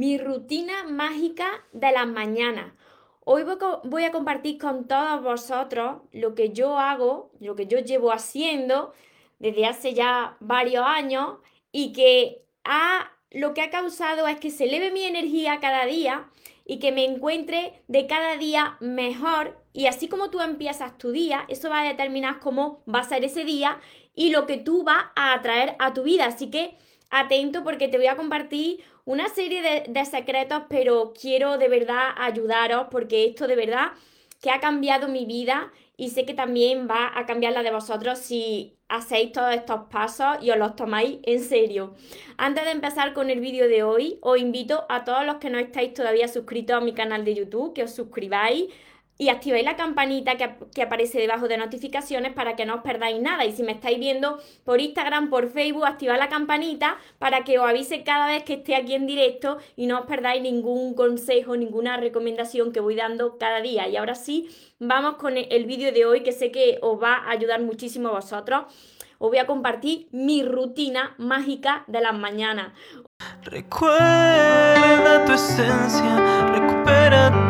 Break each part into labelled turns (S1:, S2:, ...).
S1: mi rutina mágica de las mañanas. Hoy voy a compartir con todos vosotros lo que yo hago, lo que yo llevo haciendo desde hace ya varios años y que ha, lo que ha causado es que se eleve mi energía cada día y que me encuentre de cada día mejor. Y así como tú empiezas tu día, eso va a determinar cómo va a ser ese día y lo que tú vas a atraer a tu vida. Así que atento porque te voy a compartir una serie de, secretos, pero quiero de verdad ayudaros porque esto de verdad que ha cambiado mi vida y sé que también va a cambiar la de vosotros si hacéis todos estos pasos y os los tomáis en serio. Antes de empezar con el vídeo de hoy, os invito a todos los que no estáis todavía suscritos a mi canal de YouTube, que os suscribáis y activéis la campanita que, aparece debajo de notificaciones para que no os perdáis nada. Y si me estáis viendo por Instagram, por Facebook, activad la campanita para que os avise cada vez que esté aquí en directo y no os perdáis ningún consejo, ninguna recomendación que voy dando cada día. Y ahora sí, vamos con el vídeo de hoy que sé que os va a ayudar muchísimo a vosotros. Os voy a compartir mi rutina mágica de las mañanas.
S2: Recuerda tu esencia, recupera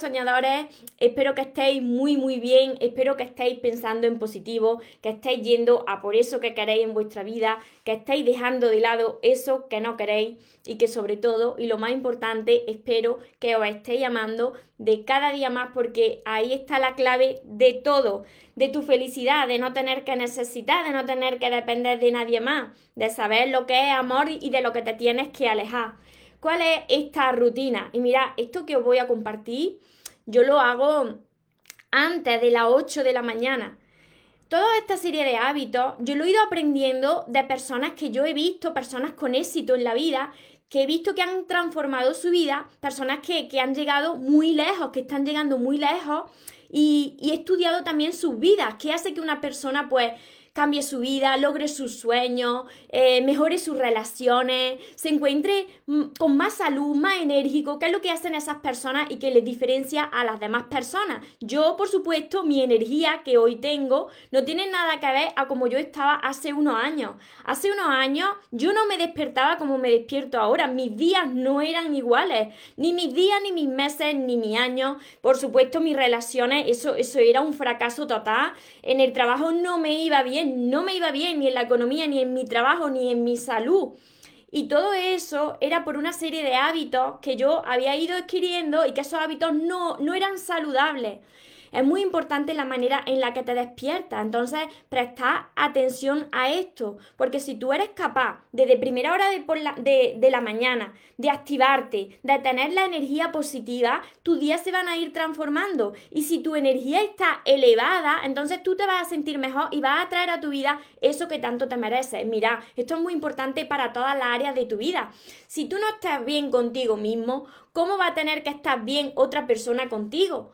S1: soñadores, espero que estéis muy muy bien, espero que estéis pensando en positivo, que estéis yendo a por eso que queréis en vuestra vida, que estéis dejando de lado eso que no queréis y que sobre todo, y lo más importante, espero que os estéis amando de cada día más porque ahí está la clave de todo, de tu felicidad, de no tener que necesitar, de no tener que depender de nadie más, de saber lo que es amor y de lo que te tienes que alejar. ¿Cuál es esta rutina? Y mira, esto que os voy a compartir, yo lo hago antes de las 8 de la mañana. Toda esta serie de hábitos, yo lo he ido aprendiendo de personas que yo he visto, personas con éxito en la vida, que he visto que han transformado su vida, personas que, han llegado muy lejos, que están llegando muy lejos, y, y he estudiado también sus vidas, qué hace que una persona pues cambie su vida, logre sus sueños, eh, mejore sus relaciones, se encuentre mm, con más salud, más enérgico, qué es lo que hacen esas personas y que les diferencia a las demás personas. Yo, por supuesto, mi energía que hoy tengo no tiene nada que ver a como yo estaba hace unos años. Hace unos años yo no me despertaba como me despierto ahora, mis días no eran iguales, ni mis días, ni mis meses, ni mis años. Por supuesto, mis relaciones, eso, eso era un fracaso total. En el trabajo no me iba bien no me iba bien ni en la economía, ni en mi trabajo, ni en mi salud. Y todo eso era por una serie de hábitos que yo había ido adquiriendo y que esos hábitos no, no eran saludables. Es muy importante la manera en la que te despiertas. Entonces, presta atención a esto. Porque si tú eres capaz, desde primera hora de, la, de, la mañana, de activarte, de tener la energía positiva, tus días se van a ir transformando. Y si tu energía está elevada, entonces tú te vas a sentir mejor y vas a traer a tu vida eso que tanto te mereces. Mira, esto es muy importante para todas las áreas de tu vida. Si tú no estás bien contigo mismo, ¿cómo va a tener que estar bien otra persona contigo?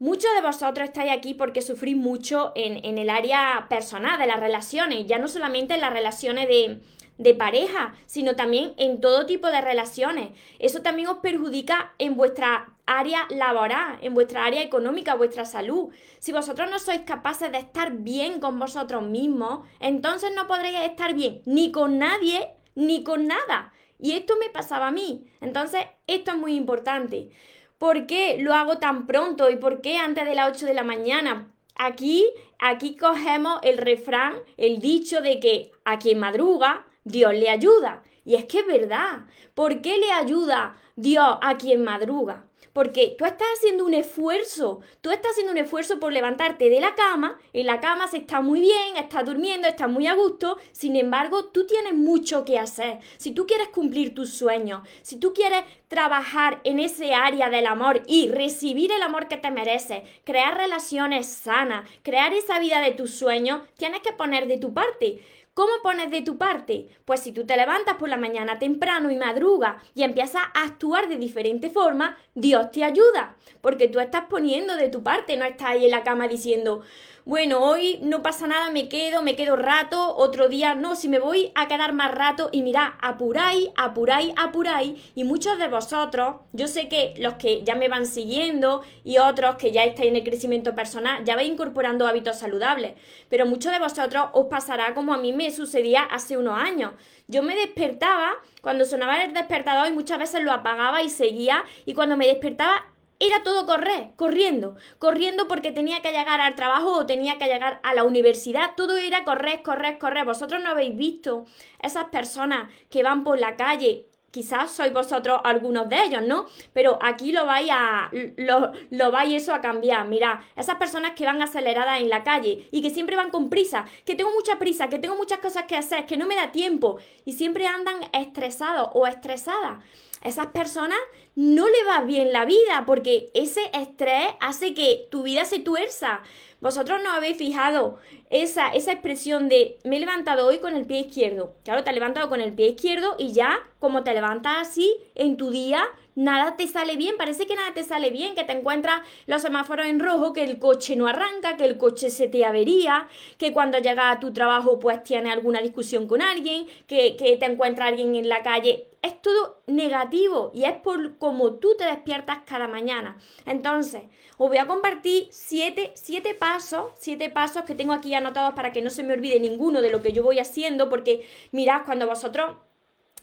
S1: Muchos de vosotros estáis aquí porque sufrís mucho en, el área personal, de las relaciones, ya no solamente en las relaciones de, de pareja, sino también en todo tipo de relaciones. Eso también os perjudica en vuestra área laboral, en vuestra área económica, vuestra salud. Si vosotros no sois capaces de estar bien con vosotros mismos, entonces no podréis estar bien ni con nadie ni con nada. Y esto me pasaba a mí. Entonces, esto es muy importante. ¿Por qué lo hago tan pronto y por qué antes de las 8 de la mañana? Aquí, aquí cogemos el refrán, el dicho de que a quien madruga, Dios le ayuda. Y es que es verdad. ¿Por qué le ayuda Dios a quien madruga? Porque tú estás haciendo un esfuerzo, tú estás haciendo un esfuerzo por levantarte de la cama, en la cama se está muy bien, estás durmiendo, estás muy a gusto, sin embargo, tú tienes mucho que hacer. Si tú quieres cumplir tus sueños, si tú quieres trabajar en ese área del amor y recibir el amor que te mereces, crear relaciones sanas, crear esa vida de tus sueños, tienes que poner de tu parte. ¿Cómo pones de tu parte? Pues si tú te levantas por la mañana temprano y madrugas y empiezas a actuar de diferente forma, Dios te ayuda, porque tú estás poniendo de tu parte, no estás ahí en la cama diciendo, bueno, hoy no pasa nada, me quedo, me quedo rato, otro día no, si me voy a quedar más rato y mirad, apuráis, apuráis, apuráis y muchos de vosotros, yo sé que los que ya me van siguiendo y otros que ya estáis en el crecimiento personal, ya vais incorporando hábitos saludables, pero muchos de vosotros os pasará como a mí me sucedía hace unos años. Yo me despertaba cuando sonaba el despertador y muchas veces lo apagaba y seguía y cuando me despertaba era todo correr, corriendo, corriendo porque tenía que llegar al trabajo o tenía que llegar a la universidad, todo era correr, correr, correr. Vosotros no habéis visto esas personas que van por la calle. Quizás sois vosotros algunos de ellos, ¿no? Pero aquí lo vais a lo, lo vais eso a cambiar. Mirad, esas personas que van aceleradas en la calle y que siempre van con prisa, que tengo mucha prisa, que tengo muchas cosas que hacer, que no me da tiempo y siempre andan estresados o estresadas esas personas no le va bien la vida porque ese estrés hace que tu vida se tuerza. Vosotros no habéis fijado esa, esa expresión de me he levantado hoy con el pie izquierdo. Claro, te has levantado con el pie izquierdo y ya como te levantas así en tu día, nada te sale bien, parece que nada te sale bien, que te encuentras los semáforos en rojo, que el coche no arranca, que el coche se te avería, que cuando llegas a tu trabajo pues tienes alguna discusión con alguien, que, que te encuentra alguien en la calle. Es todo negativo y es por cómo tú te despiertas cada mañana. Entonces, os voy a compartir siete, siete pasos, siete pasos que tengo aquí anotados para que no se me olvide ninguno de lo que yo voy haciendo, porque mirad, cuando vosotros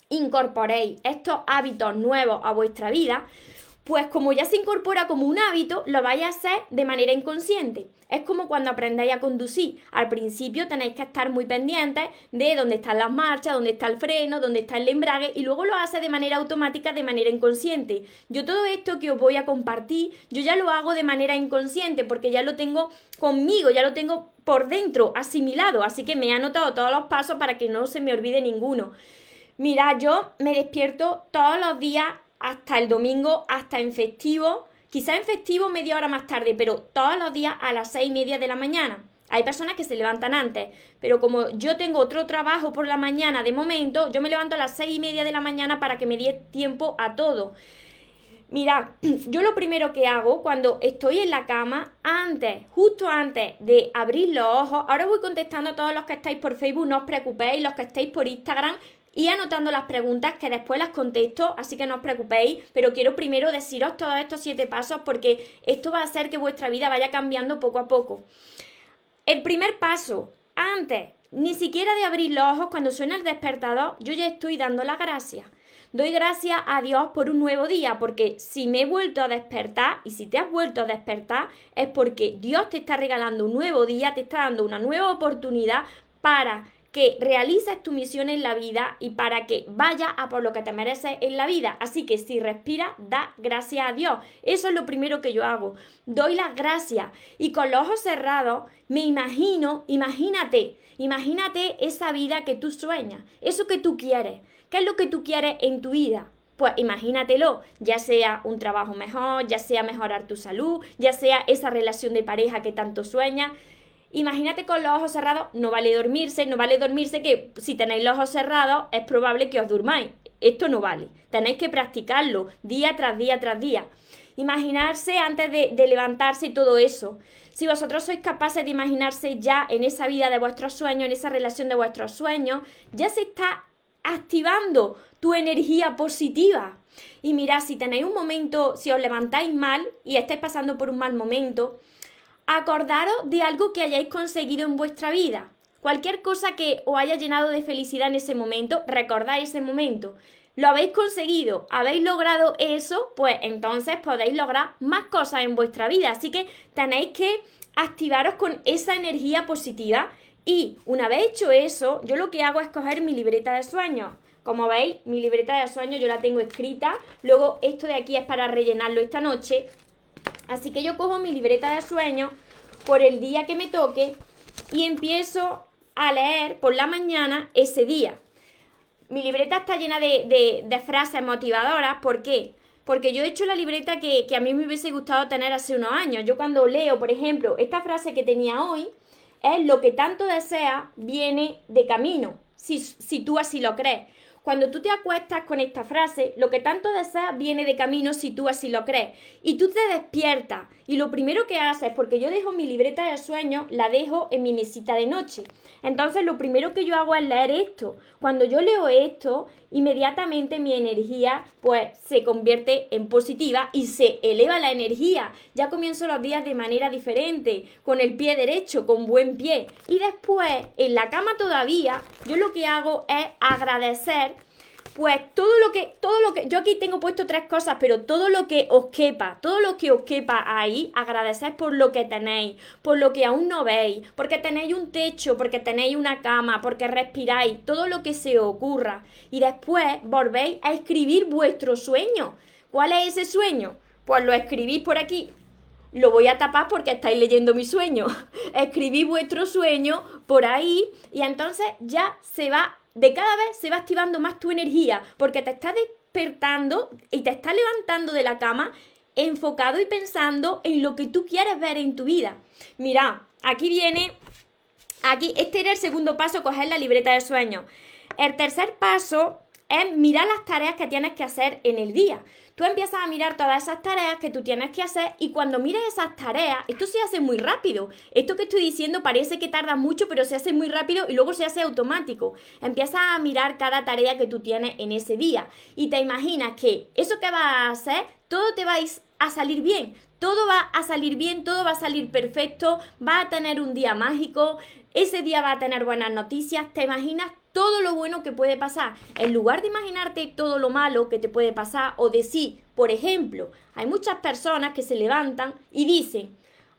S1: incorporéis estos hábitos nuevos a vuestra vida, pues como ya se incorpora como un hábito, lo vais a hacer de manera inconsciente. Es como cuando aprendéis a conducir. Al principio tenéis que estar muy pendientes de dónde están las marchas, dónde está el freno, dónde está el embrague y luego lo hace de manera automática, de manera inconsciente. Yo todo esto que os voy a compartir, yo ya lo hago de manera inconsciente porque ya lo tengo conmigo, ya lo tengo por dentro, asimilado. Así que me he anotado todos los pasos para que no se me olvide ninguno. Mira, yo me despierto todos los días hasta el domingo, hasta en festivo, quizá en festivo media hora más tarde, pero todos los días a las seis y media de la mañana. Hay personas que se levantan antes, pero como yo tengo otro trabajo por la mañana de momento, yo me levanto a las seis y media de la mañana para que me dé tiempo a todo. Mira, yo lo primero que hago cuando estoy en la cama, antes, justo antes de abrir los ojos, ahora voy contestando a todos los que estáis por Facebook, no os preocupéis, los que estáis por Instagram, y anotando las preguntas que después las contesto, así que no os preocupéis, pero quiero primero deciros todos estos siete pasos porque esto va a hacer que vuestra vida vaya cambiando poco a poco. El primer paso, antes ni siquiera de abrir los ojos cuando suena el despertador, yo ya estoy dando las gracias. Doy gracias a Dios por un nuevo día, porque si me he vuelto a despertar y si te has vuelto a despertar, es porque Dios te está regalando un nuevo día, te está dando una nueva oportunidad para que realices tu misión en la vida y para que vaya a por lo que te mereces en la vida. Así que si respiras, da gracias a Dios. Eso es lo primero que yo hago. Doy las gracias y con los ojos cerrados me imagino, imagínate, imagínate esa vida que tú sueñas, eso que tú quieres. ¿Qué es lo que tú quieres en tu vida? Pues imagínatelo, ya sea un trabajo mejor, ya sea mejorar tu salud, ya sea esa relación de pareja que tanto sueñas. Imagínate con los ojos cerrados, no vale dormirse, no vale dormirse que si tenéis los ojos cerrados es probable que os durmáis. Esto no vale. Tenéis que practicarlo día tras día tras día. Imaginarse antes de, levantarse y todo eso. Si vosotros sois capaces de imaginarse ya en esa vida de vuestros sueños, en esa relación de vuestros sueños, ya se está activando tu energía positiva. Y mirad, si tenéis un momento, si os levantáis mal y estáis pasando por un mal momento, acordaros de algo que hayáis conseguido en vuestra vida. Cualquier cosa que os haya llenado de felicidad en ese momento, recordad ese momento. Lo habéis conseguido, habéis logrado eso, pues entonces podéis lograr más cosas en vuestra vida. Así que tenéis que activaros con esa energía positiva. Y una vez hecho eso, yo lo que hago es coger mi libreta de sueños. Como veis, mi libreta de sueños yo la tengo escrita. Luego esto de aquí es para rellenarlo esta noche. Así que yo cojo mi libreta de sueños por el día que me toque y empiezo a leer por la mañana ese día. Mi libreta está llena de, frases motivadoras. ¿Por qué? Porque yo he hecho la libreta que, a mí me hubiese gustado tener hace unos años. Yo cuando leo, por ejemplo, esta frase que tenía hoy, es lo que tanto deseas viene de camino, si, si tú así lo crees. Cuando tú te acuestas con esta frase, lo que tanto deseas viene de camino si tú así lo crees. Y tú te despiertas y lo primero que haces, porque yo dejo mi libreta de sueños, la dejo en mi mesita de noche. Entonces lo primero que yo hago es leer esto. Cuando yo leo esto, inmediatamente mi energía pues se convierte en positiva y se eleva la energía. Ya comienzo los días de manera diferente, con el pie derecho, con buen pie. Y después, en la cama todavía, yo lo que hago es agradecer pues todo lo que, todo lo que, yo aquí tengo puesto tres cosas, pero todo lo que os quepa, todo lo que os quepa ahí, agradeced por lo que tenéis, por lo que aún no veis, porque tenéis un techo, porque tenéis una cama, porque respiráis, todo lo que se ocurra. Y después volvéis a escribir vuestro sueño. ¿Cuál es ese sueño? Pues lo escribís por aquí. Lo voy a tapar porque estáis leyendo mi sueño. Escribís vuestro sueño por ahí y entonces ya se va de cada vez se va activando más tu energía porque te está despertando y te está levantando de la cama enfocado y pensando en lo que tú quieres ver en tu vida. Mira, aquí viene, aquí, este era el segundo paso, coger la libreta de sueños. El tercer paso es mirar las tareas que tienes que hacer en el día tú empiezas a mirar todas esas tareas que tú tienes que hacer y cuando mires esas tareas, esto se hace muy rápido. Esto que estoy diciendo parece que tarda mucho, pero se hace muy rápido y luego se hace automático. Empiezas a mirar cada tarea que tú tienes en ese día y te imaginas que eso que vas a hacer, todo te va a salir bien. Todo va a salir bien, todo va a salir perfecto, va a tener un día mágico, ese día va a tener buenas noticias, te imaginas todo lo bueno que puede pasar. En lugar de imaginarte todo lo malo que te puede pasar o decir, por ejemplo, hay muchas personas que se levantan y dicen,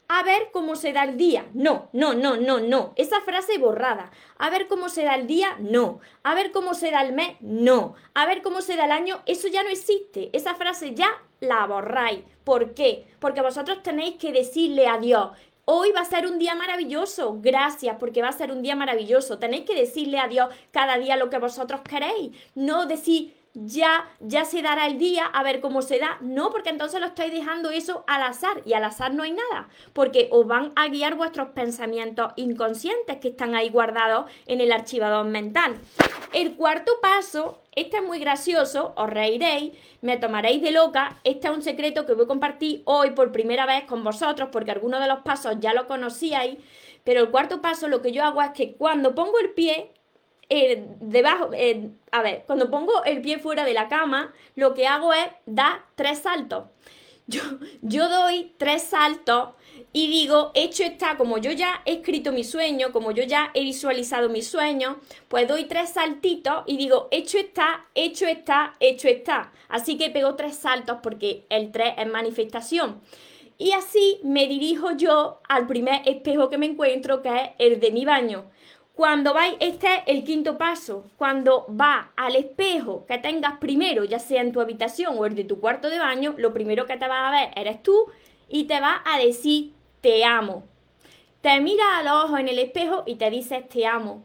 S1: a ver cómo se da el día. No, no, no, no, no. Esa frase borrada. A ver cómo se da el día. No. A ver cómo se da el mes. No. A ver cómo se da el año. Eso ya no existe. Esa frase ya la borráis. ¿Por qué? Porque vosotros tenéis que decirle a Dios, Hoy va a ser un día maravilloso. Gracias, porque va a ser un día maravilloso. Tenéis que decirle a Dios cada día lo que vosotros queréis. No decir ya, ya se dará el día, a ver cómo se da. No, porque entonces lo estáis dejando eso al azar. Y al azar no hay nada. Porque os van a guiar vuestros pensamientos inconscientes que están ahí guardados en el archivador mental. El cuarto paso este es muy gracioso, os reiréis, me tomaréis de loca. Este es un secreto que voy a compartir hoy por primera vez con vosotros, porque algunos de los pasos ya lo conocíais. Pero el cuarto paso lo que yo hago es que cuando pongo el pie eh, debajo, eh, a ver, cuando pongo el pie fuera de la cama, lo que hago es dar tres saltos. Yo, yo doy tres saltos y digo, hecho está, como yo ya he escrito mi sueño, como yo ya he visualizado mi sueño, pues doy tres saltitos y digo, hecho está, hecho está, hecho está. Así que pego tres saltos porque el tres es manifestación. Y así me dirijo yo al primer espejo que me encuentro, que es el de mi baño. Cuando vais, este es el quinto paso, cuando va al espejo que tengas primero, ya sea en tu habitación o el de tu cuarto de baño, lo primero que te vas a ver eres tú y te va a decir te amo. Te mira a los ojos en el espejo y te dices te amo.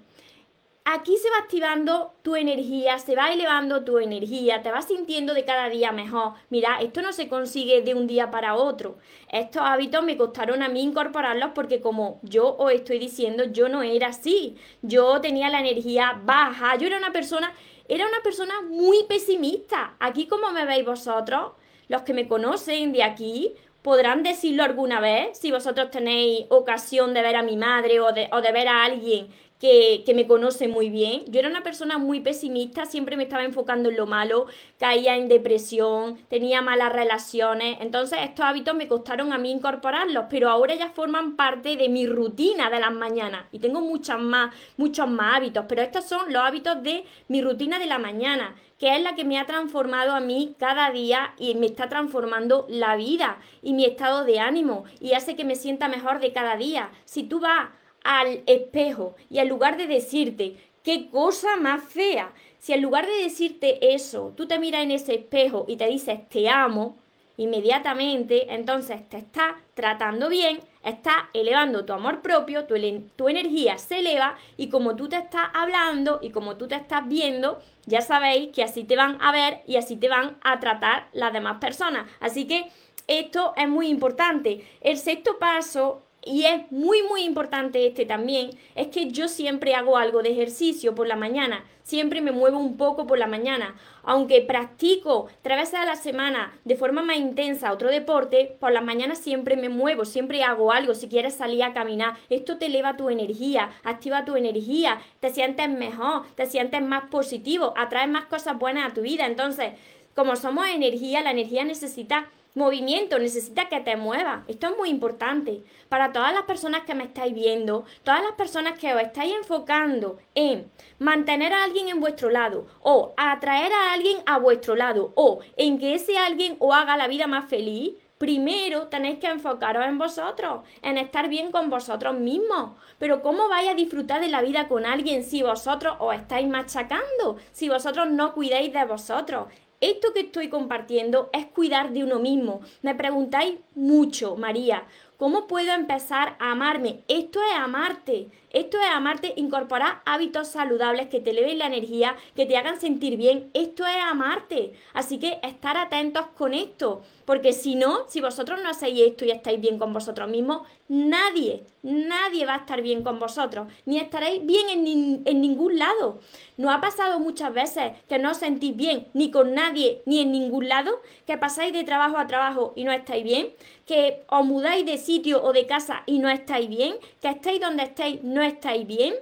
S1: Aquí se va activando tu energía, se va elevando tu energía, te vas sintiendo de cada día mejor. Mira, esto no se consigue de un día para otro. Estos hábitos me costaron a mí incorporarlos porque como yo os estoy diciendo, yo no era así. Yo tenía la energía baja, yo era una persona, era una persona muy pesimista. Aquí como me veis vosotros, los que me conocen de aquí, podrán decirlo alguna vez si vosotros tenéis ocasión de ver a mi madre o de, o de ver a alguien que, que, me conoce muy bien. Yo era una persona muy pesimista, siempre me estaba enfocando en lo malo, caía en depresión, tenía malas relaciones. Entonces estos hábitos me costaron a mí incorporarlos, pero ahora ya forman parte de mi rutina de las mañanas. Y tengo muchas más, muchos más hábitos, pero estos son los hábitos de mi rutina de la mañana que es la que me ha transformado a mí cada día y me está transformando la vida y mi estado de ánimo y hace que me sienta mejor de cada día. Si tú vas al espejo y en lugar de decirte qué cosa más fea, si en lugar de decirte eso, tú te miras en ese espejo y te dices te amo, inmediatamente, entonces te estás tratando bien, estás elevando tu amor propio, tu, tu, energía se eleva y como tú te estás hablando y como tú te estás viendo, ya sabéis que así te van a ver y así te van a tratar las demás personas. Así que esto es muy importante. El sexto paso y es muy muy importante este también, es que yo siempre hago algo de ejercicio por la mañana, siempre me muevo un poco por la mañana, aunque practico tres veces a la semana de forma más intensa otro deporte, por la mañana siempre me muevo, siempre hago algo, si quieres salir a caminar, esto te eleva tu energía, activa tu energía, te sientes mejor, te sientes más positivo, atraes más cosas buenas a tu vida, entonces, como somos energía, la energía necesita movimiento, necesita que te muevas. Esto es muy importante para todas las personas que me estáis viendo, todas las personas que os estáis enfocando en mantener a alguien en vuestro lado o atraer a alguien a vuestro lado o en que ese alguien os haga la vida más feliz. Primero tenéis que enfocaros en vosotros, en estar bien con vosotros mismos. Pero ¿cómo vais a disfrutar de la vida con alguien si vosotros os estáis machacando? Si vosotros no cuidáis de vosotros. Esto que estoy compartiendo es cuidar de uno mismo. Me preguntáis mucho, María, ¿cómo puedo empezar a amarme? Esto es amarte. Esto es amarte, incorporar hábitos saludables que te eleven la energía, que te hagan sentir bien. Esto es amarte. Así que estar atentos con esto. Porque si no, si vosotros no hacéis esto y estáis bien con vosotros mismos, nadie, nadie va a estar bien con vosotros, ni estaréis bien en, en ningún lado. ¿No ha pasado muchas veces que no os sentís bien ni con nadie ni en ningún lado? ¿Que pasáis de trabajo a trabajo y no estáis bien? ¿Que os mudáis de sitio o de casa y no estáis bien? ¿Que estáis donde estáis no estáis bien?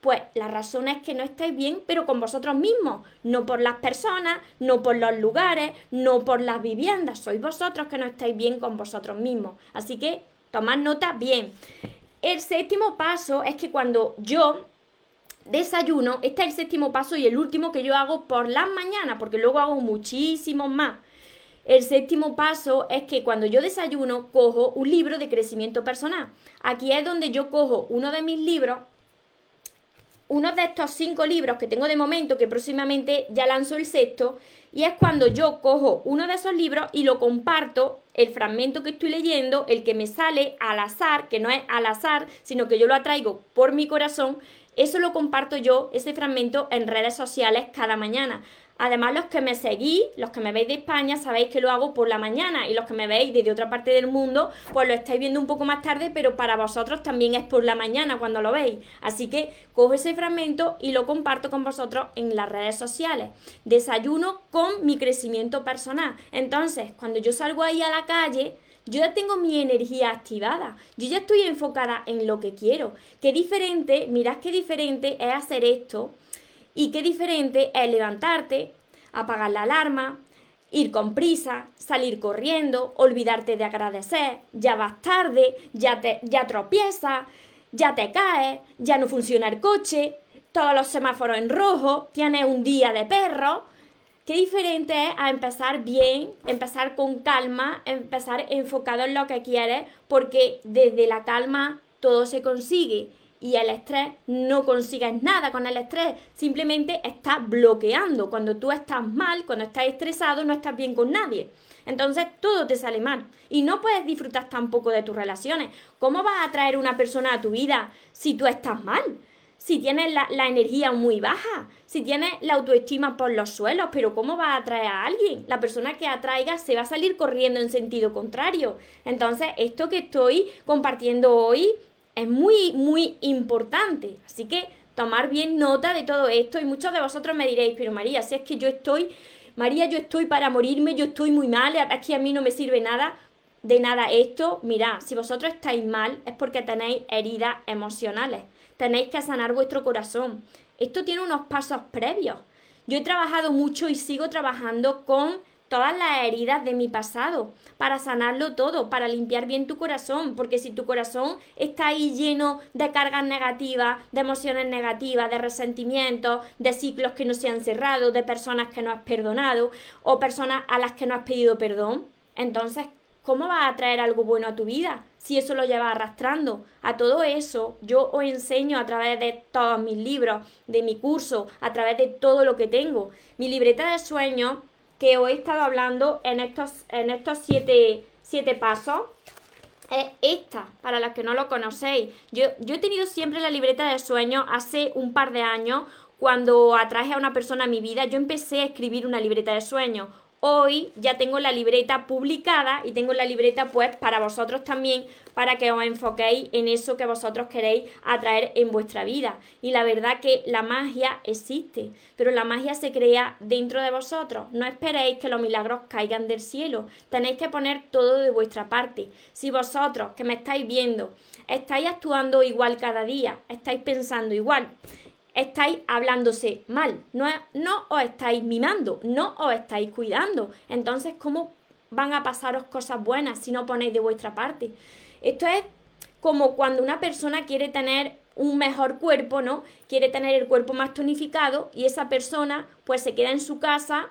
S1: Pues la razón es que no estáis bien, pero con vosotros mismos, no por las personas, no por los lugares, no por las viviendas, sois vosotros que no estáis bien con vosotros mismos. Así que tomad nota bien. El séptimo paso es que cuando yo desayuno, este es el séptimo paso y el último que yo hago por las mañanas, porque luego hago muchísimos más. El séptimo paso es que cuando yo desayuno, cojo un libro de crecimiento personal. Aquí es donde yo cojo uno de mis libros uno de estos cinco libros que tengo de momento, que próximamente ya lanzo el sexto, y es cuando yo cojo uno de esos libros y lo comparto, el fragmento que estoy leyendo, el que me sale al azar, que no es al azar, sino que yo lo atraigo por mi corazón, eso lo comparto yo, ese fragmento, en redes sociales cada mañana. Además, los que me seguís, los que me veis de España, sabéis que lo hago por la mañana y los que me veis desde otra parte del mundo, pues lo estáis viendo un poco más tarde, pero para vosotros también es por la mañana cuando lo veis. Así que cojo ese fragmento y lo comparto con vosotros en las redes sociales. Desayuno con mi crecimiento personal. Entonces, cuando yo salgo ahí a la calle, yo ya tengo mi energía activada, yo ya estoy enfocada en lo que quiero. Qué diferente, mirad qué diferente es hacer esto y qué diferente es levantarte, apagar la alarma, ir con prisa, salir corriendo, olvidarte de agradecer, ya vas tarde, ya, te, ya tropiezas, ya te caes, ya no funciona el coche, todos los semáforos en rojo, tienes un día de perro. Qué diferente es a empezar bien, empezar con calma, empezar enfocado en lo que quieres, porque desde la calma todo se consigue y el estrés no consigues nada con el estrés, simplemente estás bloqueando. Cuando tú estás mal, cuando estás estresado, no estás bien con nadie. Entonces todo te sale mal y no puedes disfrutar tampoco de tus relaciones. ¿Cómo vas a traer una persona a tu vida si tú estás mal? Si tienes la, la, energía muy baja, si tienes la autoestima por los suelos, pero ¿cómo vas a atraer a alguien? La persona que atraiga se va a salir corriendo en sentido contrario. Entonces, esto que estoy compartiendo hoy es muy, muy importante. Así que tomar bien nota de todo esto y muchos de vosotros me diréis, pero María, si es que yo estoy, María, yo estoy para morirme, yo estoy muy mal, que a mí no me sirve nada de nada esto. Mirad, si vosotros estáis mal es porque tenéis heridas emocionales, tenéis que sanar vuestro corazón. Esto tiene unos pasos previos. Yo he trabajado mucho y sigo trabajando con todas las heridas de mi pasado, para sanarlo todo, para limpiar bien tu corazón, porque si tu corazón está ahí lleno de cargas negativas, de emociones negativas, de resentimientos, de ciclos que no se han cerrado, de personas que no has perdonado o personas a las que no has pedido perdón, entonces, ¿cómo vas a traer algo bueno a tu vida? Si eso lo llevas arrastrando. A todo eso yo os enseño a través de todos mis libros, de mi curso, a través de todo lo que tengo. Mi libreta de sueños que os he estado hablando en estos, en estos siete, pasos es esta, para las que no lo conocéis. Yo, yo he tenido siempre la libreta de sueños hace un par de años, cuando atraje a una persona a mi vida, yo empecé a escribir una libreta de sueños. hoy ya tengo la libreta publicada y tengo la libreta pues para vosotros también, para que os enfoquéis en eso que vosotros queréis atraer en vuestra vida. Y la verdad que la magia existe, pero la magia se crea dentro de vosotros. No esperéis que los milagros caigan del cielo, tenéis que poner todo de vuestra parte. Si vosotros que me estáis viendo estáis actuando igual cada día, estáis pensando igual, estáis hablándose mal, no, no os estáis mimando, no os estáis cuidando. Entonces, ¿cómo van a pasaros cosas buenas si no ponéis de vuestra parte? Esto es como cuando una persona quiere tener un mejor cuerpo, ¿no? Quiere tener el cuerpo más tonificado y esa persona pues se queda en su casa,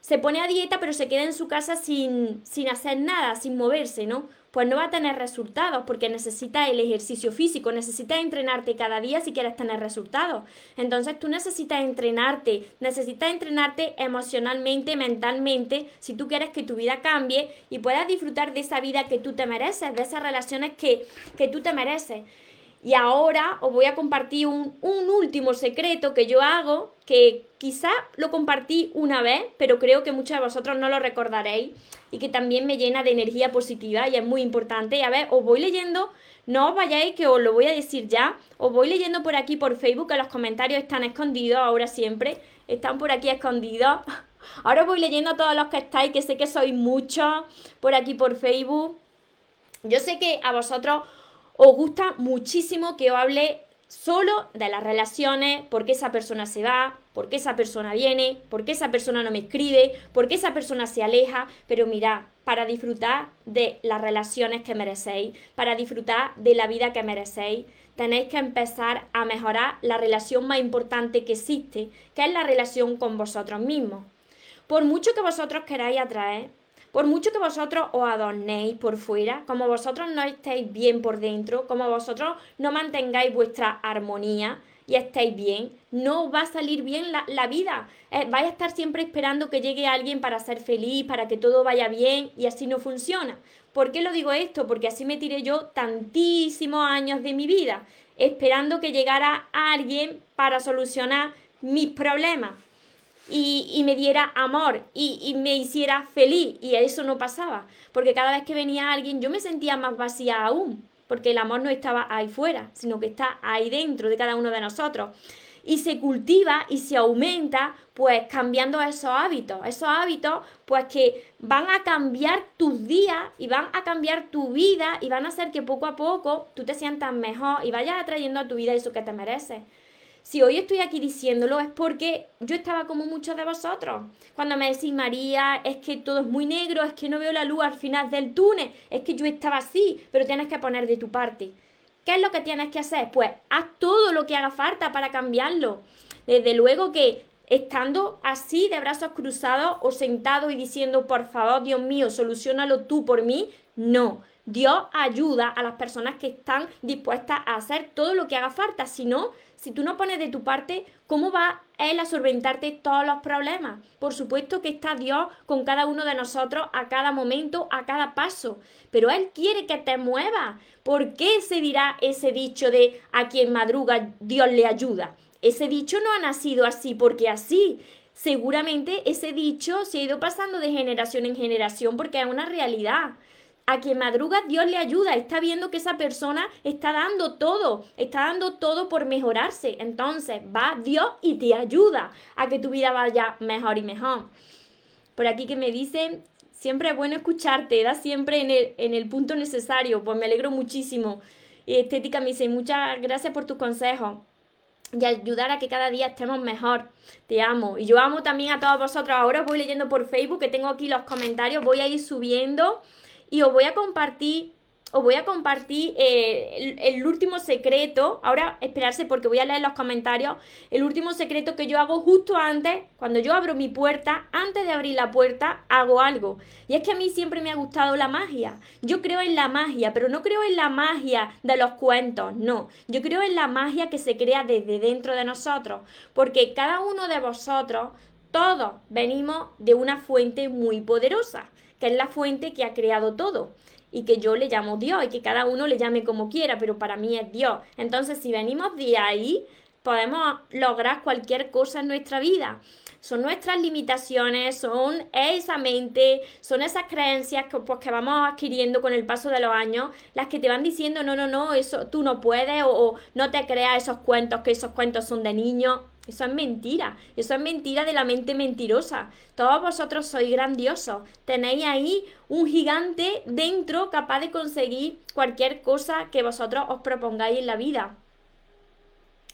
S1: se pone a dieta pero se queda en su casa sin, sin hacer nada, sin moverse, ¿no? Pues no va a tener resultados porque necesita el ejercicio físico, necesitas entrenarte cada día si quieres tener resultados. Entonces tú necesitas entrenarte, necesitas entrenarte emocionalmente, mentalmente, si tú quieres que tu vida cambie y puedas disfrutar de esa vida que tú te mereces, de esas relaciones que, que tú te mereces. Y ahora os voy a compartir un, un, último secreto que yo hago, que quizá lo compartí una vez, pero creo que muchos de vosotros no lo recordaréis y que también me llena de energía positiva y es muy importante. Y a ver, os voy leyendo, no os vayáis que os lo voy a decir ya, os voy leyendo por aquí por Facebook, que los comentarios están escondidos ahora siempre, están por aquí escondidos. Ahora os voy leyendo a todos los que estáis, que sé que sois muchos por aquí por Facebook. Yo sé que a vosotros os gusta muchísimo que os hable solo de las relaciones, por qué esa persona se va, por qué esa persona viene, por qué esa persona no me escribe, por qué esa persona se aleja, pero mirad, para disfrutar de las relaciones que merecéis, para disfrutar de la vida que merecéis, tenéis que empezar a mejorar la relación más importante que existe, que es la relación con vosotros mismos. Por mucho que vosotros queráis atraer, por mucho que vosotros os adornéis por fuera, como vosotros no estéis bien por dentro, como vosotros no mantengáis vuestra armonía y estéis bien, no va a salir bien la, vida. Eh, vais a estar siempre esperando que llegue alguien para ser feliz, para que todo vaya bien y así no funciona. ¿Por qué lo digo esto? Porque así me tiré yo tantísimos años de mi vida, esperando que llegara alguien para solucionar mis problemas y, me diera amor y, y, me hiciera feliz. Y eso no pasaba, porque cada vez que venía alguien yo me sentía más vacía aún, porque el amor no estaba ahí fuera, sino que está ahí dentro de cada uno de nosotros. Y se cultiva y se aumenta, pues cambiando esos hábitos, esos hábitos, pues que van a cambiar tus días y van a cambiar tu vida y van a hacer que poco a poco tú te sientas mejor y vayas atrayendo a tu vida eso que te mereces. Si hoy estoy aquí diciéndolo es porque yo estaba como muchos de vosotros. Cuando me decís, María, es que todo es muy negro, es que no veo la luz al final del túnel, es que yo estaba así, pero tienes que poner de tu parte. ¿Qué es lo que tienes que hacer? Pues haz todo lo que haga falta para cambiarlo. Desde luego que estando así de brazos cruzados o sentado y diciendo, por favor, Dios mío, solucionalo tú por mí, no. Dios ayuda a las personas que están dispuestas a hacer todo lo que haga falta. Si no, si tú no pones de tu parte, ¿cómo va Él a solventarte todos los problemas? Por supuesto que está Dios con cada uno de nosotros a cada momento, a cada paso, pero Él quiere que te muevas. ¿Por qué se dirá ese dicho de a quien madruga Dios le ayuda? Ese dicho no ha nacido así porque así. Seguramente ese dicho se ha ido pasando de generación en generación porque es una realidad a quien madruga Dios le ayuda, está viendo que esa persona está dando todo, está dando todo por mejorarse. Entonces va Dios y te ayuda a que tu vida vaya mejor y mejor. Por aquí que me dicen, siempre es bueno escucharte, da siempre en el, en el punto necesario, pues me alegro muchísimo. Estética me dice, muchas gracias por tus consejos y ayudar a que cada día estemos mejor. Te amo. Y yo amo también a todos vosotros. Ahora os voy leyendo por Facebook, que tengo aquí los comentarios, voy a ir subiendo y os voy a compartir os voy a compartir eh, el, último secreto. Ahora esperarse porque voy a leer los comentarios. El último secreto que yo hago justo antes, cuando yo abro mi puerta, antes de abrir la puerta, hago algo. Y es que a mí siempre me ha gustado la magia. Yo creo en la magia, pero no creo en la magia de los cuentos, no. Yo creo en la magia que se crea desde dentro de nosotros. Porque cada uno de vosotros, todos venimos de una fuente muy poderosa que es la fuente que ha creado todo y que yo le llamo Dios y que cada uno le llame como quiera, pero para mí es Dios. Entonces, si venimos de ahí, podemos lograr cualquier cosa en nuestra vida. Son nuestras limitaciones, son esa mente, son esas creencias que, pues, que vamos adquiriendo con el paso de los años, las que te van diciendo, no, no, no, eso tú no puedes, o, o no te creas esos cuentos, que esos cuentos son de niños. Eso es mentira, eso es mentira de la mente mentirosa. Todos vosotros sois grandiosos, tenéis ahí un gigante dentro capaz de conseguir cualquier cosa que vosotros os propongáis en la vida.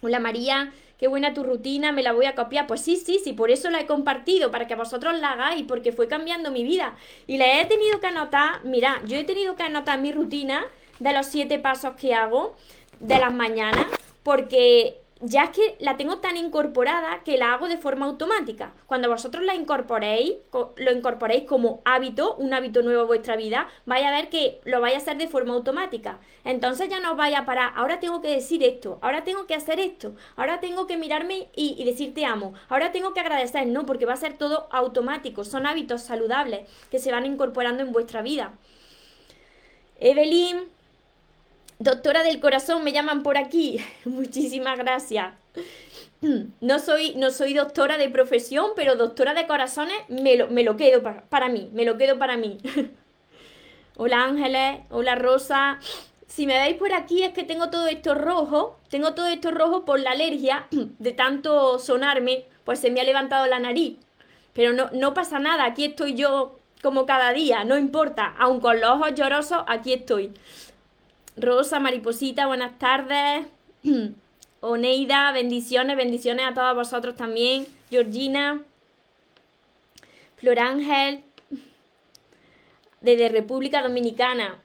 S1: Hola María, qué buena tu rutina, me la voy a copiar. Pues sí, sí, sí, por eso la he compartido, para que vosotros la hagáis, porque fue cambiando mi vida. Y la he tenido que anotar, mira, yo he tenido que anotar mi rutina de los siete pasos que hago de las mañanas, porque ya es que la tengo tan incorporada que la hago de forma automática. Cuando vosotros la incorporéis, lo incorporéis como hábito, un hábito nuevo en vuestra vida, vaya a ver que lo vais a hacer de forma automática. Entonces ya no os vaya a parar, ahora tengo que decir esto, ahora tengo que hacer esto, ahora tengo que mirarme y, y decir te amo, ahora tengo que agradecer, no, porque va a ser todo automático, son hábitos saludables que se van incorporando en vuestra vida. Evelyn, Doctora del corazón, me llaman por aquí. Muchísimas gracias. No soy, no soy doctora de profesión, pero doctora de corazones me lo, me lo quedo para, para, mí, me lo quedo para mí. hola Ángeles, hola Rosa. Si me veis por aquí es que tengo todo esto rojo, tengo todo esto rojo por la alergia de tanto sonarme, pues se me ha levantado la nariz. Pero no, no pasa nada, aquí estoy yo como cada día, no importa, aun con los ojos llorosos, aquí estoy. Rosa, Mariposita, buenas tardes. Oneida, bendiciones, bendiciones a todos vosotros también. Georgina, Florángel, desde República Dominicana.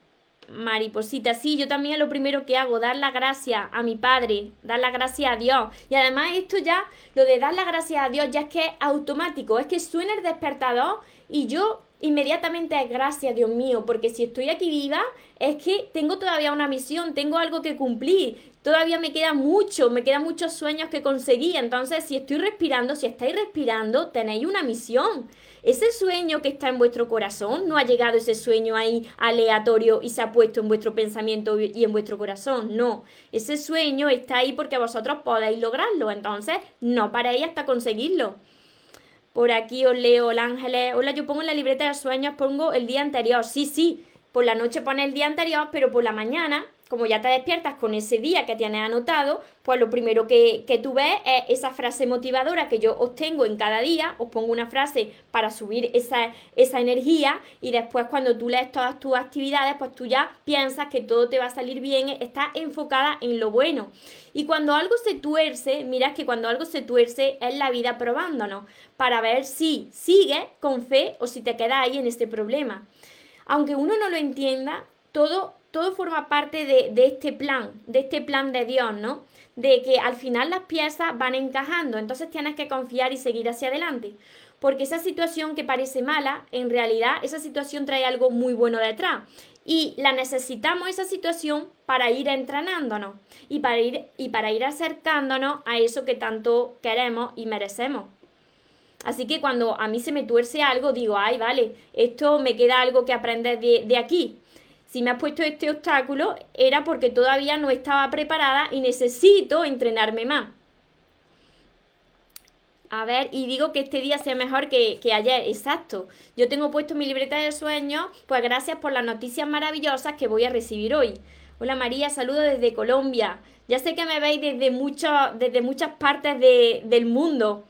S1: Mariposita, sí, yo también lo primero que hago, dar la gracia a mi padre, dar la gracia a Dios. Y además esto ya, lo de dar la gracia a Dios ya es que es automático, es que suena el despertador y yo inmediatamente es gracias, Dios mío, porque si estoy aquí viva es que tengo todavía una misión, tengo algo que cumplir, todavía me queda mucho, me quedan muchos sueños que conseguir. Entonces, si estoy respirando, si estáis respirando, tenéis una misión. Ese sueño que está en vuestro corazón, no ha llegado ese sueño ahí aleatorio y se ha puesto en vuestro pensamiento y en vuestro corazón. No, ese sueño está ahí porque vosotros podéis lograrlo. Entonces, no paréis hasta conseguirlo. Por aquí os leo, hola Ángeles. Hola, yo pongo en la libreta de sueños, pongo el día anterior. Sí, sí, por la noche pone el día anterior, pero por la mañana, como ya te despiertas con ese día que tienes anotado, pues lo primero que, que, tú ves es esa frase motivadora que yo os tengo en cada día, os pongo una frase para subir esa, esa energía y después cuando tú lees todas tus actividades, pues tú ya piensas que todo te va a salir bien, estás enfocada en lo bueno. Y cuando algo se tuerce, miras que cuando algo se tuerce es la vida probándonos para ver si sigue con fe o si te quedas ahí en este problema. Aunque uno no lo entienda, todo, todo forma parte de, este plan, de este plan de Dios, ¿no? De que al final las piezas van encajando, entonces tienes que confiar y seguir hacia adelante porque esa situación que parece mala, en realidad esa situación trae algo muy bueno detrás y la necesitamos esa situación para ir entrenándonos y para ir, y para ir acercándonos a eso que tanto queremos y merecemos. Así que cuando a mí se me tuerce algo, digo, ay, vale, esto me queda algo que aprender de, de aquí. Si me has puesto este obstáculo, era porque todavía no estaba preparada y necesito entrenarme más. A ver, y digo que este día sea mejor que, ayer, exacto. Yo tengo puesto mi libreta de sueños, pues gracias por las noticias maravillosas que voy a recibir hoy. Hola María, saludo desde Colombia. Ya sé que me veis desde, mucho, desde muchas partes del mundo.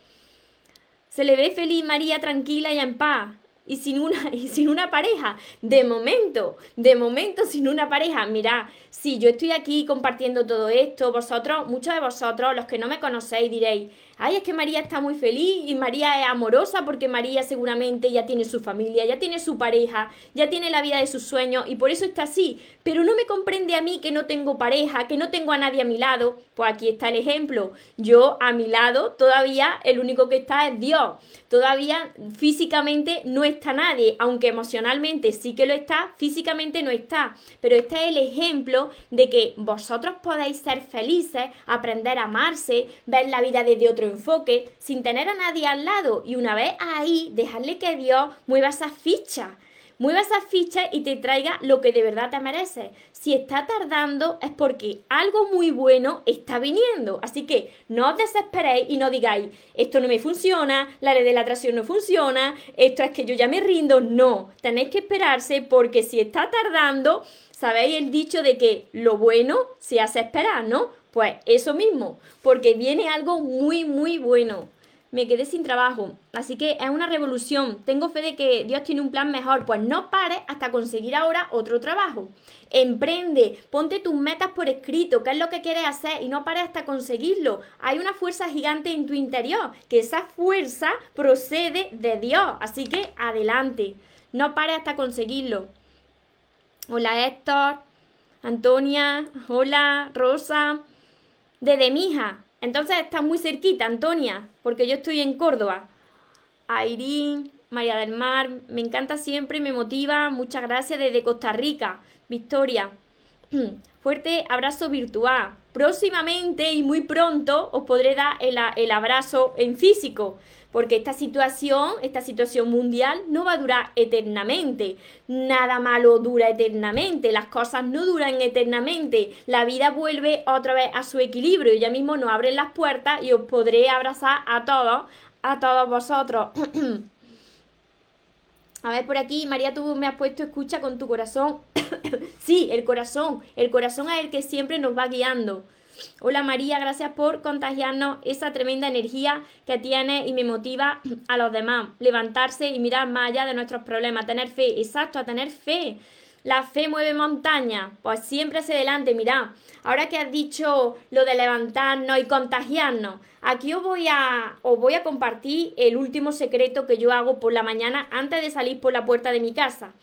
S1: Se le ve feliz María, tranquila y en paz. Y sin, una, y sin una pareja. De momento, de momento sin una pareja. Mira, si yo estoy aquí compartiendo todo esto, vosotros, muchos de vosotros, los que no me conocéis, diréis, ay, es que María está muy feliz y María es amorosa porque María seguramente ya tiene su familia, ya tiene su pareja, ya tiene la vida de sus sueños y por eso está así. Pero no me comprende a mí que no tengo pareja, que no tengo a nadie a mi lado. Pues aquí está el ejemplo. Yo a mi lado todavía el único que está es Dios. Todavía físicamente no está nadie, aunque emocionalmente sí que lo está, físicamente no está. Pero este es el ejemplo de que vosotros podéis ser felices, aprender a amarse, ver la vida desde otro enfoque, sin tener a nadie al lado y una vez ahí, dejarle que Dios mueva esa ficha. Mueva esas fichas y te traiga lo que de verdad te mereces. Si está tardando es porque algo muy bueno está viniendo. Así que no os desesperéis y no digáis, esto no me funciona, la ley de la atracción no funciona, esto es que yo ya me rindo. No, tenéis que esperarse porque si está tardando, sabéis el dicho de que lo bueno se hace esperar, ¿no? Pues eso mismo, porque viene algo muy, muy bueno me quedé sin trabajo. Así que es una revolución. Tengo fe de que Dios tiene un plan mejor. Pues no pares hasta conseguir ahora otro trabajo. Emprende, ponte tus metas por escrito, qué es lo que quieres hacer y no pares hasta conseguirlo. Hay una fuerza gigante en tu interior, que esa fuerza procede de Dios. Así que adelante, no pares hasta conseguirlo. Hola Héctor, Antonia, hola Rosa, desde mi hija. Entonces está muy cerquita, Antonia, porque yo estoy en Córdoba. Airín, María del Mar, me encanta siempre me motiva. Muchas gracias desde Costa Rica. Victoria. Fuerte abrazo virtual. Próximamente y muy pronto os podré dar el abrazo en físico porque esta situación, esta situación mundial no va a durar eternamente. Nada malo dura eternamente, las cosas no duran eternamente. La vida vuelve otra vez a su equilibrio. Ya mismo nos abren las puertas y os podré abrazar a todos, a todos vosotros. A ver, por aquí, María, tú me has puesto escucha con tu corazón. sí, el corazón. El corazón es el que siempre nos va guiando. Hola María, gracias por contagiarnos esa tremenda energía que tiene y me motiva a los demás. Levantarse y mirar más allá de nuestros problemas, tener fe, exacto, a tener fe. La fe mueve montaña, pues siempre hacia adelante, mira. Ahora que has dicho lo de levantarnos y contagiarnos, aquí voy a os voy a compartir el último secreto que yo hago por la mañana antes de salir por la puerta de mi casa.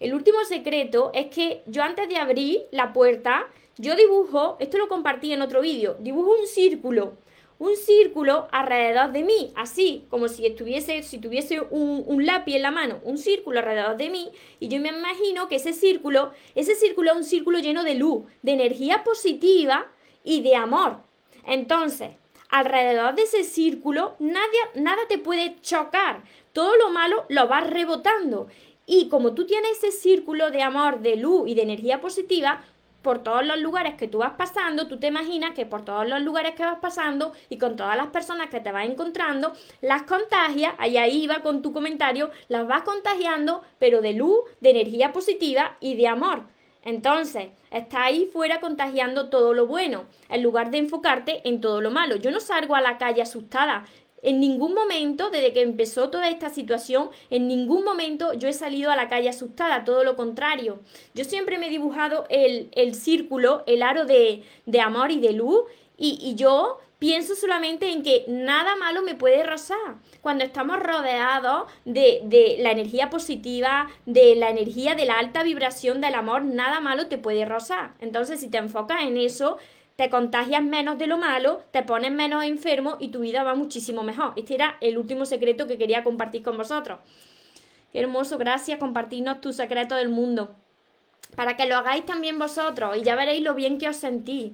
S1: El último secreto es que yo antes de abrir la puerta yo dibujo, esto lo compartí en otro vídeo, dibujo un círculo, un círculo alrededor de mí, así como si estuviese, si tuviese un, lápiz en la mano, un círculo alrededor de mí, y yo me imagino que ese círculo, ese círculo es un círculo lleno de luz, de energía positiva y de amor. Entonces, alrededor de ese círculo, nadie, nada te puede chocar, todo lo malo lo vas rebotando. Y como tú tienes ese círculo de amor, de luz y de energía positiva, por todos los lugares que tú vas pasando, tú te imaginas que por todos los lugares que vas pasando y con todas las personas que te vas encontrando, las contagias, ahí ahí va con tu comentario, las vas contagiando, pero de luz, de energía positiva y de amor. Entonces, está ahí fuera contagiando todo lo bueno, en lugar de enfocarte en todo lo malo. Yo no salgo a la calle asustada, en ningún momento, desde que empezó toda esta situación, en ningún momento yo he salido a la calle asustada, todo lo contrario. Yo siempre me he dibujado el, círculo, el aro de, amor y de luz, y, y yo pienso solamente en que nada malo me puede rozar. Cuando estamos rodeados de, de, la energía positiva, de la energía de la alta vibración del amor, nada malo te puede rozar. Entonces, si te enfocas en eso, te contagias menos de lo malo, te pones menos enfermo y tu vida va muchísimo mejor. Este era el último secreto que quería compartir con vosotros. Qué hermoso, gracias, compartirnos tu secreto del mundo. Para que lo hagáis también vosotros y ya veréis lo bien que os sentís.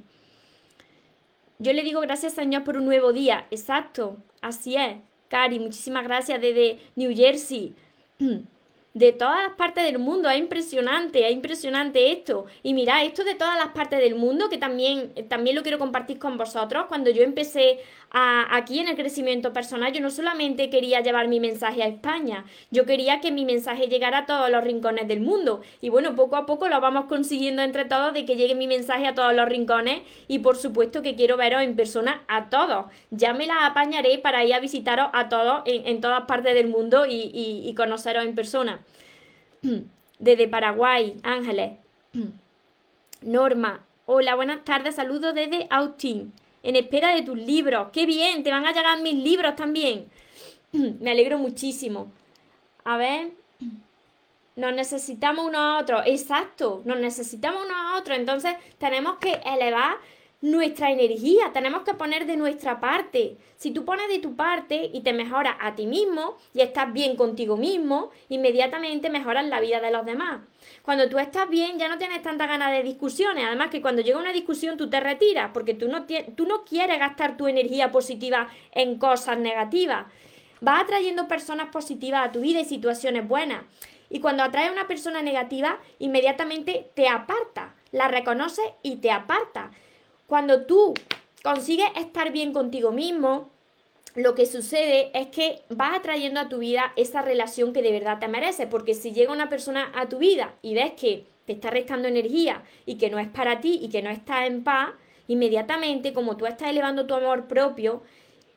S1: Yo le digo gracias Señor por un nuevo día. Exacto, así es. Cari, muchísimas gracias desde New Jersey. de todas las partes del mundo. Es impresionante, es impresionante esto. Y mira, esto de todas las partes del mundo, que también, también lo quiero compartir con vosotros. Cuando yo empecé aquí en el crecimiento personal, yo no solamente quería llevar mi mensaje a España, yo quería que mi mensaje llegara a todos los rincones del mundo. Y bueno, poco a poco lo vamos consiguiendo entre todos de que llegue mi mensaje a todos los rincones. Y por supuesto que quiero veros en persona a todos. Ya me la apañaré para ir a visitaros a todos en, todas partes del mundo y conoceros en persona. Desde Paraguay, Ángeles. Norma, hola, buenas tardes, saludos desde Austin. En espera de tus libros. ¡Qué bien! Te van a llegar mis libros también. Me alegro muchísimo. A ver. Nos necesitamos uno a otro. Exacto, nos necesitamos uno a otro. Entonces tenemos que elevar nuestra energía, tenemos que poner de nuestra parte. Si tú pones de tu parte y te mejoras a ti mismo y estás bien contigo mismo, inmediatamente mejoras la vida de los demás. Cuando tú estás bien ya no tienes tanta ganas de discusiones, además que cuando llega una discusión tú te retiras porque tú no, tú no quieres gastar tu energía positiva en cosas negativas. Vas atrayendo personas positivas a tu vida y situaciones buenas. Y cuando atrae a una persona negativa, inmediatamente te aparta, la reconoce y te aparta. Cuando tú consigues estar bien contigo mismo, lo que sucede es que vas atrayendo a tu vida esa relación que de verdad te merece, porque si llega una persona a tu vida y ves que te está restando energía y que no es para ti y que no está en paz, inmediatamente, como tú estás elevando tu amor propio,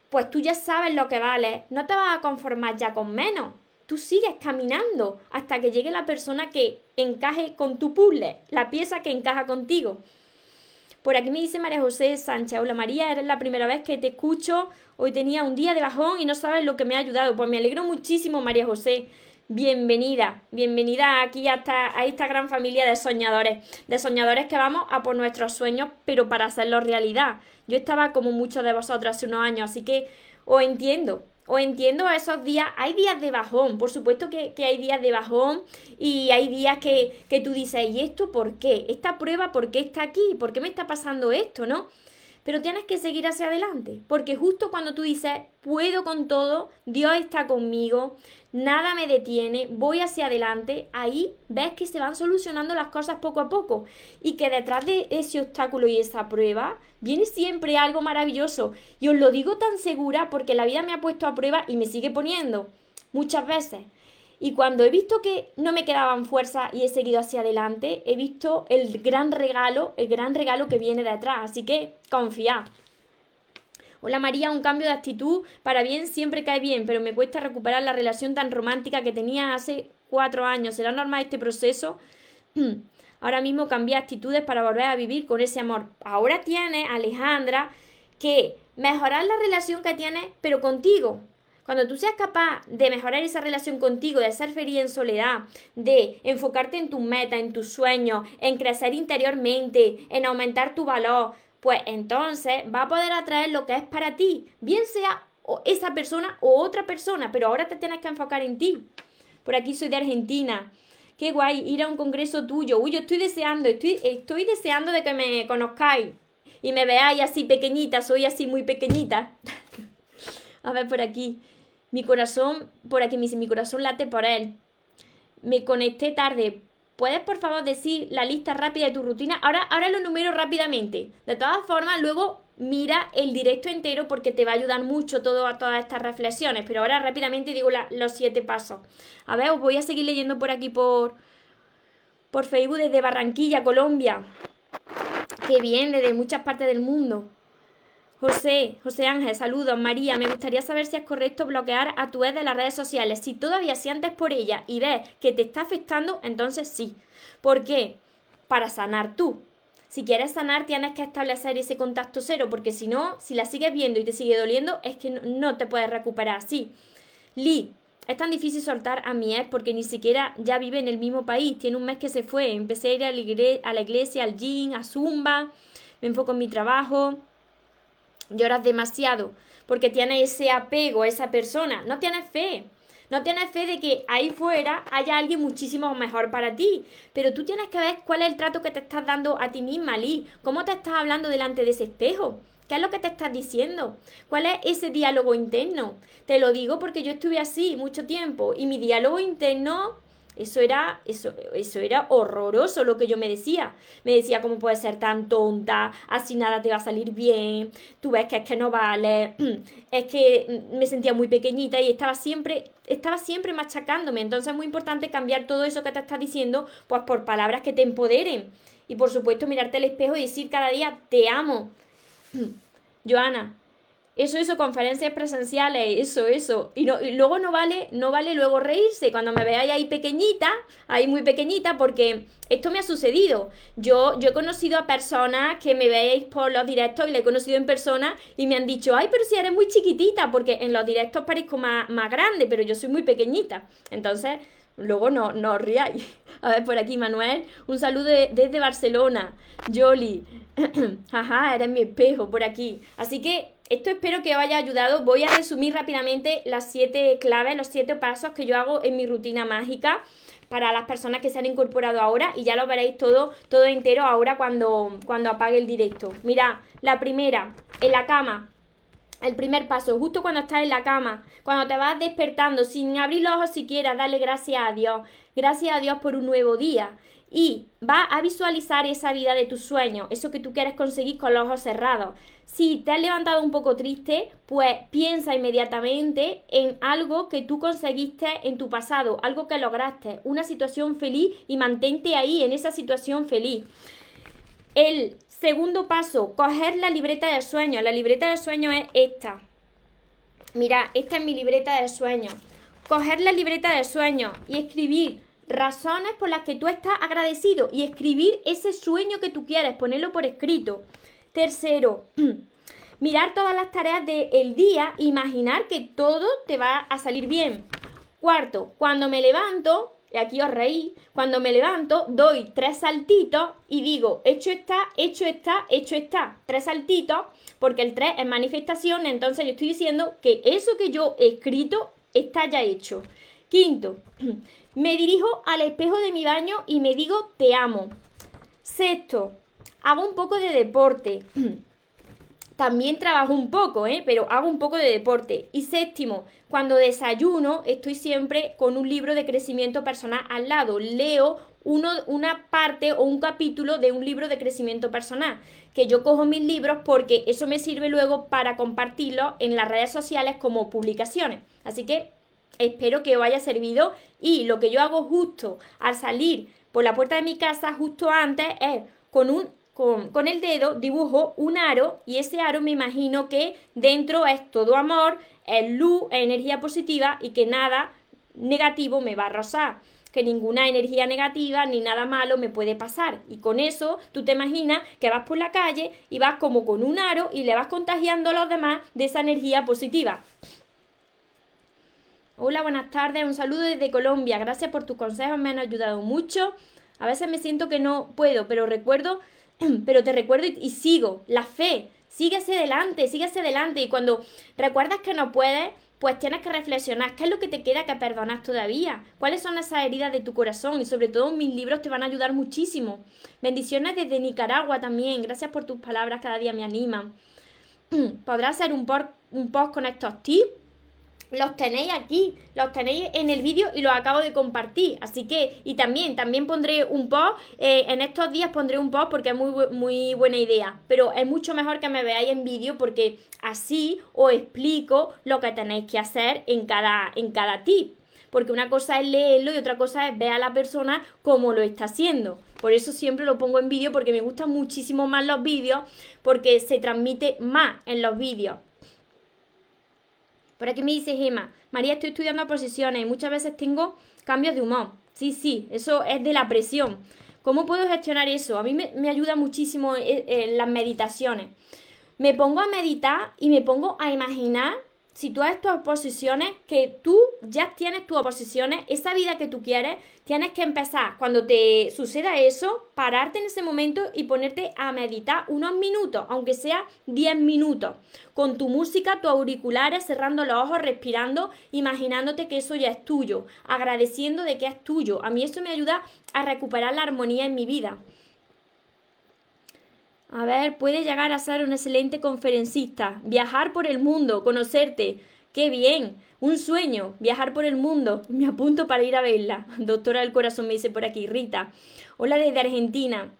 S1: pues tú ya sabes lo que vale, no te vas a conformar ya con menos. Tú sigues caminando hasta que llegue la persona que encaje con tu puzzle, la pieza que encaja contigo. Por aquí me dice María José Sánchez, hola María, eres la primera vez que te escucho, hoy tenía un día de bajón y no sabes lo que me ha ayudado. Pues me alegro muchísimo María José, bienvenida, bienvenida aquí hasta a esta gran familia de soñadores, de soñadores que vamos a por nuestros sueños, pero para hacerlos realidad. Yo estaba como muchos de vosotros hace unos años, así que os entiendo, o entiendo esos días, hay días de bajón, por supuesto que, hay días de bajón y hay días que, que, tú dices, ¿y esto por qué? ¿Esta prueba por qué está aquí? ¿Por qué me está pasando esto? ¿No? Pero tienes que seguir hacia adelante, porque justo cuando tú dices, puedo con todo, Dios está conmigo, nada me detiene, voy hacia adelante, ahí ves que se van solucionando las cosas poco a poco y que detrás de ese obstáculo y esa prueba viene siempre algo maravilloso. Y os lo digo tan segura porque la vida me ha puesto a prueba y me sigue poniendo muchas veces. Y cuando he visto que no me quedaban fuerzas y he seguido hacia adelante, he visto el gran regalo, el gran regalo que viene detrás. Así que confía. Hola María, un cambio de actitud para bien siempre cae bien, pero me cuesta recuperar la relación tan romántica que tenía hace cuatro años. ¿Será normal este proceso? Ahora mismo cambié actitudes para volver a vivir con ese amor. Ahora tiene Alejandra que mejorar la relación que tiene, pero contigo. Cuando tú seas capaz de mejorar esa relación contigo, de ser feliz en soledad, de enfocarte en tus metas, en tus sueños, en crecer interiormente, en aumentar tu valor, pues entonces va a poder atraer lo que es para ti, bien sea esa persona o otra persona, pero ahora te tienes que enfocar en ti. Por aquí soy de Argentina. Qué guay ir a un congreso tuyo. Uy, yo estoy deseando, estoy, estoy deseando de que me conozcáis y me veáis así pequeñita, soy así muy pequeñita. a ver por aquí. Mi corazón, por aquí me dice, mi corazón late por él. Me conecté tarde. ¿Puedes por favor decir la lista rápida de tu rutina? Ahora, ahora lo numero rápidamente. De todas formas, luego mira el directo entero porque te va a ayudar mucho todo a todas estas reflexiones. Pero ahora rápidamente digo los siete pasos. A ver, os voy a seguir leyendo por aquí por, por Facebook desde Barranquilla, Colombia. Qué bien, desde muchas partes del mundo. José, José Ángel, saludos. María, me gustaría saber si es correcto bloquear a tu ex de las redes sociales. Si todavía sientes por ella y ves que te está afectando, entonces sí. ¿Por qué? Para sanar tú. Si quieres sanar, tienes que establecer ese contacto cero, porque si no, si la sigues viendo y te sigue doliendo, es que no te puedes recuperar así. Lee, es tan difícil soltar a mi ex porque ni siquiera ya vive en el mismo país. Tiene un mes que se fue. Empecé a ir a la, iglesia, al gym, a Zumba. Me enfoco en mi trabajo lloras demasiado porque tienes ese apego a esa persona, no tienes fe. No tienes fe de que ahí fuera haya alguien muchísimo mejor para ti. Pero tú tienes que ver cuál es el trato que te estás dando a ti misma, Lee. ¿Cómo te estás hablando delante de ese espejo? ¿Qué es lo que te estás diciendo? ¿Cuál es ese diálogo interno? Te lo digo porque yo estuve así mucho tiempo y mi diálogo interno eso era, eso, eso era horroroso lo que yo me decía. Me decía, ¿cómo puedes ser tan tonta? Así nada te va a salir bien. Tú ves que es que no vale. Es que me sentía muy pequeñita y estaba siempre, estaba siempre machacándome. Entonces es muy importante cambiar todo eso que te estás diciendo, pues por palabras que te empoderen. Y por supuesto, mirarte al espejo y decir cada día, te amo. Joana, eso, eso, conferencias presenciales, eso, eso. Y, y luego no vale, no vale luego reírse cuando me veáis ahí pequeñita, ahí muy pequeñita, porque esto me ha sucedido. Yo, yo he conocido a personas que me veis por los directos y le he conocido en persona y me han dicho, ay, pero si eres muy chiquitita, porque en los directos parezco más, más grande, pero yo soy muy pequeñita. Entonces, luego no, no os riáis. A ver, por aquí, Manuel, un saludo desde Barcelona. Jolly, jaja, eres mi espejo por aquí. Así que esto espero que os haya ayudado. Voy a resumir rápidamente las siete claves, los siete pasos que yo hago en mi rutina mágica para las personas que se han incorporado ahora y ya lo veréis todo, todo entero ahora cuando, cuando apague el directo. Mira, la primera, en la cama. El primer paso, justo cuando estás en la cama, cuando te vas despertando, sin abrir los ojos siquiera, dale gracias a Dios. gracias a Dios por un nuevo día. Y va a visualizar esa vida de tus sueños, eso que tú quieres conseguir con los ojos cerrados. Si te has levantado un poco triste, pues piensa inmediatamente en algo que tú conseguiste en tu pasado, algo que lograste, una situación feliz y mantente ahí en esa situación feliz. El segundo paso, coger la libreta de sueños. La libreta de sueños es esta. Mira, esta es mi libreta de sueños. Coger la libreta de sueños y escribir razones por las que tú estás agradecido y escribir ese sueño que tú quieres, ponerlo por escrito. Tercero, mirar todas las tareas del día, imaginar que todo te va a salir bien. Cuarto, cuando me levanto, y aquí os reí, cuando me levanto doy tres saltitos y digo, hecho está, hecho está, hecho está. Tres saltitos, porque el tres es manifestación, entonces yo estoy diciendo que eso que yo he escrito está ya hecho. Quinto, me dirijo al espejo de mi baño y me digo te amo. Sexto, hago un poco de deporte. También trabajo un poco, ¿eh? pero hago un poco de deporte. Y séptimo, cuando desayuno estoy siempre con un libro de crecimiento personal al lado. Leo uno, una parte o un capítulo de un libro de crecimiento personal. Que yo cojo mis libros porque eso me sirve luego para compartirlo en las redes sociales como publicaciones. Así que espero que os haya servido y lo que yo hago justo al salir por la puerta de mi casa, justo antes, es con un con, el dedo dibujo un aro y ese aro me imagino que dentro es todo amor, es luz, es energía positiva y que nada negativo me va a rozar que ninguna energía negativa ni nada malo me puede pasar. Y con eso tú te imaginas que vas por la calle y vas como con un aro y le vas contagiando a los demás de esa energía positiva. Hola, buenas tardes, un saludo desde Colombia. Gracias por tus consejos, me han ayudado mucho. A veces me siento que no puedo, pero recuerdo, pero te recuerdo y, sigo. La fe, hacia adelante, hacia adelante. Y cuando recuerdas que no puedes, pues tienes que reflexionar qué es lo que te queda que perdonas todavía, cuáles son esas heridas de tu corazón y sobre todo mis libros te van a ayudar muchísimo. Bendiciones desde Nicaragua también, gracias por tus palabras, cada día me animan. Podrás hacer un, un post con estos tips los tenéis aquí, los tenéis en el vídeo y los acabo de compartir. Así que, y también, también pondré un post, eh, en estos días pondré un post porque es muy, muy buena idea. Pero es mucho mejor que me veáis en vídeo porque así os explico lo que tenéis que hacer en cada, en cada tip. Porque una cosa es leerlo y otra cosa es ver a la persona cómo lo está haciendo. Por eso siempre lo pongo en vídeo porque me gustan muchísimo más los vídeos porque se transmite más en los vídeos. Por aquí me dice Gema, María, estoy estudiando posiciones y muchas veces tengo cambios de humor. Sí, sí, eso es de la presión. ¿Cómo puedo gestionar eso? A mí me, ayuda muchísimo eh, eh, las meditaciones. Me pongo a meditar y me pongo a imaginar si tú haces tus oposiciones, que tú ya tienes tus oposiciones, esa vida que tú quieres, tienes que empezar, cuando te suceda eso, pararte en ese momento y ponerte a meditar unos minutos, aunque sea 10 minutos, con tu música, tus auriculares, cerrando los ojos, respirando, imaginándote que eso ya es tuyo, agradeciendo de que es tuyo. A mí eso me ayuda a recuperar la armonía en mi vida. A ver, puede llegar a ser un excelente conferencista, viajar por el mundo, conocerte. ¡Qué bien! Un sueño, viajar por el mundo. Me apunto para ir a verla. Doctora del corazón me dice por aquí, Rita. Hola desde Argentina.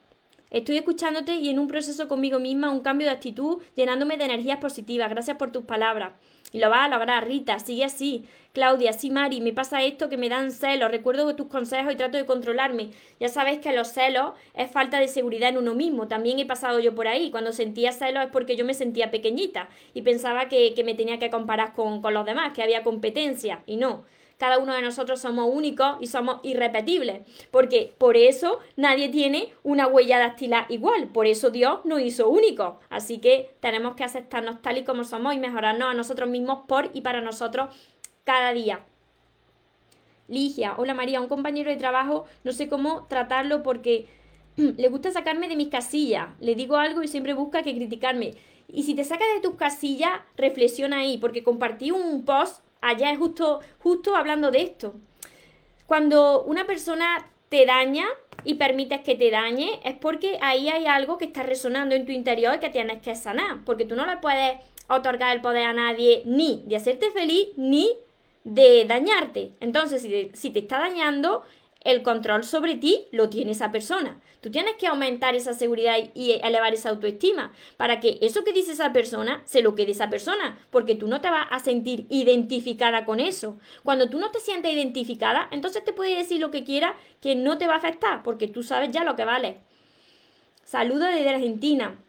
S1: Estoy escuchándote y en un proceso conmigo misma, un cambio de actitud, llenándome de energías positivas. Gracias por tus palabras. Y lo vas a lograr, Rita, sigue así. Claudia, sí, Mari, me pasa esto que me dan celos. Recuerdo tus consejos y trato de controlarme. Ya sabes que los celos es falta de seguridad en uno mismo. También he pasado yo por ahí. Cuando sentía celos es porque yo me sentía pequeñita y pensaba que, me tenía que comparar con, con los demás, que había competencia. Y no cada uno de nosotros somos únicos y somos irrepetibles, porque por eso nadie tiene una huella dactilar igual, por eso Dios nos hizo únicos. Así que tenemos que aceptarnos tal y como somos y mejorarnos a nosotros mismos por y para nosotros cada día. Ligia, hola María, un compañero de trabajo, no sé cómo tratarlo porque le gusta sacarme de mis casillas, le digo algo y siempre busca que criticarme. Y si te sacas de tus casillas, reflexiona ahí, porque compartí un post es justo, justo hablando de esto. Cuando una persona te daña y permites que te dañe, es porque ahí hay algo que está resonando en tu interior y que tienes que sanar. Porque tú no le puedes otorgar el poder a nadie ni de hacerte feliz ni de dañarte. Entonces, si si te está dañando, el control sobre ti lo tiene esa persona. Tú tienes que aumentar esa seguridad y elevar esa autoestima para que eso que dice esa persona se lo quede esa persona, porque tú no te vas a sentir identificada con eso. Cuando tú no te sientes identificada, entonces te puede decir lo que quiera que no te va a afectar, porque tú sabes ya lo que vale. Saludo desde Argentina.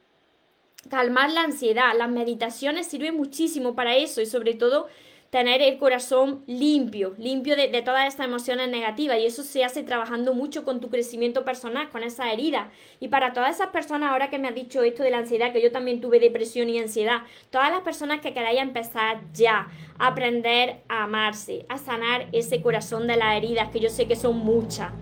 S1: Calmar la ansiedad. Las meditaciones sirven muchísimo para eso y sobre todo tener el corazón limpio, limpio de, todas estas emociones negativas y eso se hace trabajando mucho con tu crecimiento personal, con esa herida. Y para todas esas personas, ahora que me has dicho esto de la ansiedad, que yo también tuve depresión y ansiedad, todas las personas que queráis empezar ya a aprender a amarse, a sanar ese corazón de las heridas, que yo sé que son muchas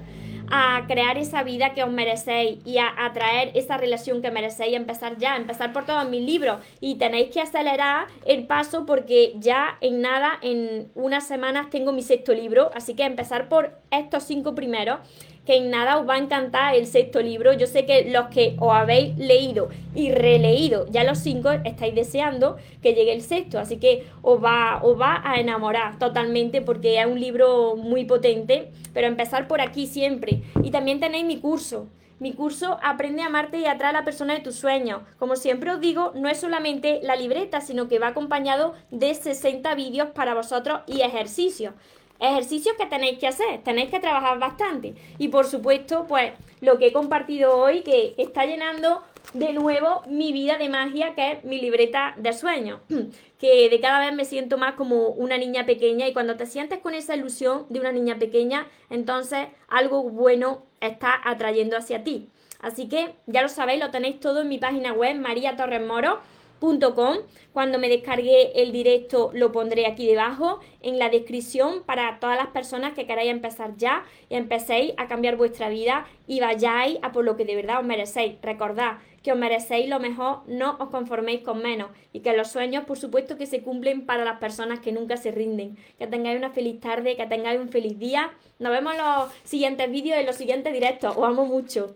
S1: a crear esa vida que os merecéis y a atraer esa relación que merecéis, empezar ya, empezar por todos mis libros. Y tenéis que acelerar el paso porque ya en nada, en unas semanas tengo mi sexto libro, así que empezar por estos cinco primeros que en nada os va a encantar el sexto libro. Yo sé que los que os habéis leído y releído ya los cinco estáis deseando que llegue el sexto, así que os va, os va a enamorar totalmente porque es un libro muy potente, pero empezar por aquí siempre. Y también tenéis mi curso. Mi curso Aprende a amarte y atrae a la persona de tus sueños. Como siempre os digo, no es solamente la libreta, sino que va acompañado de 60 vídeos para vosotros y ejercicios ejercicios que tenéis que hacer, tenéis que trabajar bastante. Y por supuesto, pues lo que he compartido hoy, que está llenando de nuevo mi vida de magia, que es mi libreta de sueños, que de cada vez me siento más como una niña pequeña y cuando te sientes con esa ilusión de una niña pequeña, entonces algo bueno está atrayendo hacia ti. Así que ya lo sabéis, lo tenéis todo en mi página web, María Torres Moro cuando me descargue el directo lo pondré aquí debajo en la descripción para todas las personas que queráis empezar ya y empecéis a cambiar vuestra vida y vayáis a por lo que de verdad os merecéis. Recordad que os merecéis lo mejor, no os conforméis con menos y que los sueños por supuesto que se cumplen para las personas que nunca se rinden. Que tengáis una feliz tarde, que tengáis un feliz día. Nos vemos en los siguientes vídeos, en los siguientes directos. Os amo mucho.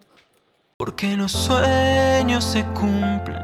S2: Porque los sueños se cumplen